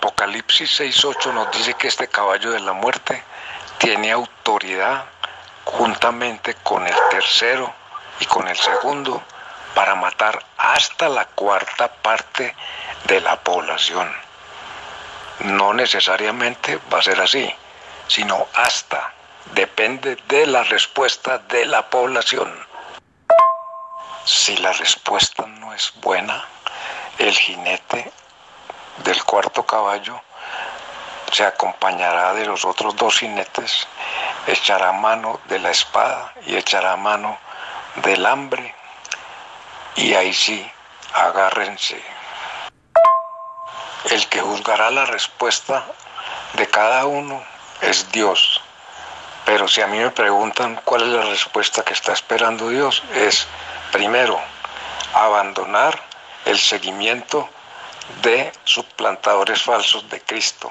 Apocalipsis 6.8 nos dice que este caballo de la muerte tiene autoridad juntamente con el tercero y con el segundo para matar hasta la cuarta parte de la población. No necesariamente va a ser así, sino hasta. Depende de la respuesta de la población. Si la respuesta no es buena, el jinete del cuarto caballo se acompañará de los otros dos jinetes, echará mano de la espada y echará mano del hambre, y ahí sí, agárrense. El que juzgará la respuesta de cada uno es Dios. Pero si a mí me preguntan cuál es la respuesta que está esperando Dios, es primero, abandonar el seguimiento de suplantadores falsos de Cristo.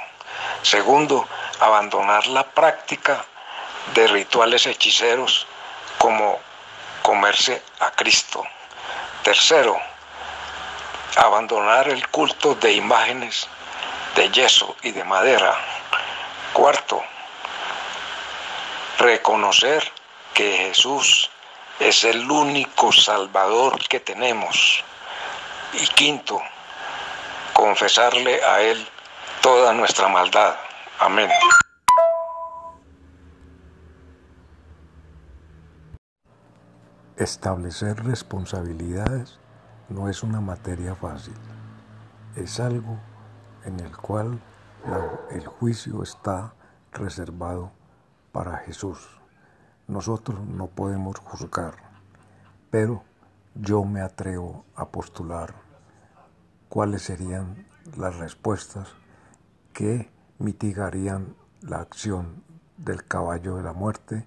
Segundo, abandonar la práctica de rituales hechiceros como comerse a Cristo. Tercero, abandonar el culto de imágenes de yeso y de madera. Cuarto, reconocer que Jesús es el único Salvador que tenemos. Y quinto, confesarle a Él toda nuestra maldad. Amén. Establecer responsabilidades no es una materia fácil. Es algo en el cual el juicio está reservado para Jesús. Nosotros no podemos juzgar, pero yo me atrevo a postular cuáles serían las respuestas que mitigarían la acción del caballo de la muerte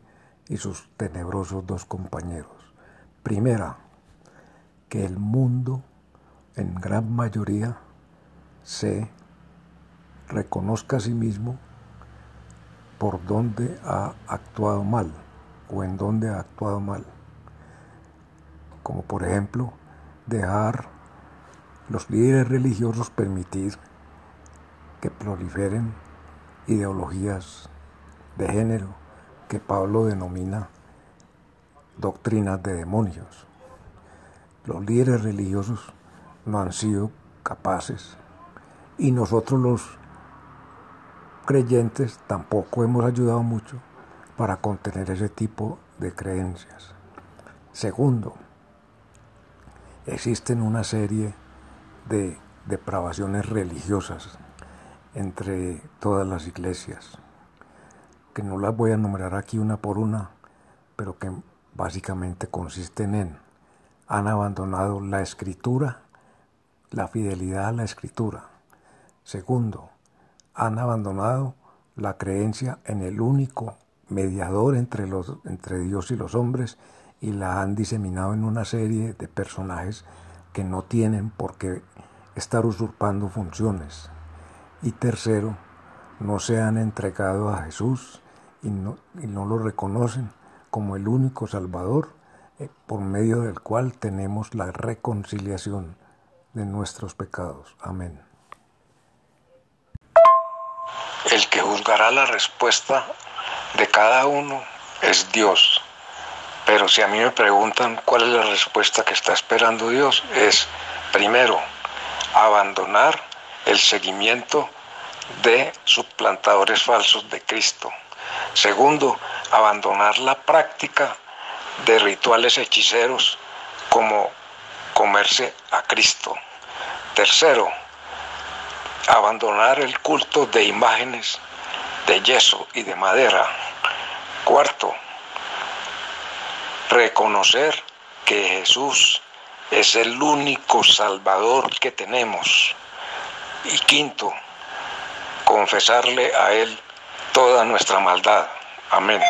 y sus tenebrosos dos compañeros. Primera, que el mundo en gran mayoría se reconozca a sí mismo por dónde ha actuado mal o en dónde ha actuado mal. Como por ejemplo, dejar los líderes religiosos permitir que proliferen ideologías de género que Pablo denomina doctrinas de demonios. Los líderes religiosos no han sido capaces y nosotros los creyentes tampoco hemos ayudado mucho para contener ese tipo de creencias. Segundo, existen una serie de depravaciones religiosas entre todas las iglesias, que no las voy a enumerar aquí una por una, pero que básicamente consisten en, han abandonado la escritura, la fidelidad a la escritura. Segundo, han abandonado la creencia en el único mediador entre, los, entre Dios y los hombres y la han diseminado en una serie de personajes que no tienen por qué estar usurpando funciones. Y tercero, no se han entregado a Jesús y no, y no lo reconocen como el único Salvador eh, por medio del cual tenemos la reconciliación de nuestros pecados. Amén. El que juzgará la respuesta de cada uno es Dios. Pero si a mí me preguntan cuál es la respuesta que está esperando Dios, es primero, abandonar el seguimiento de suplantadores falsos de Cristo. Segundo, abandonar la práctica de rituales hechiceros como comerse a Cristo. Tercero, abandonar el culto de imágenes de yeso y de madera. Cuarto, reconocer que Jesús es el único Salvador que tenemos. Y quinto, confesarle a Él toda nuestra maldad. Amén.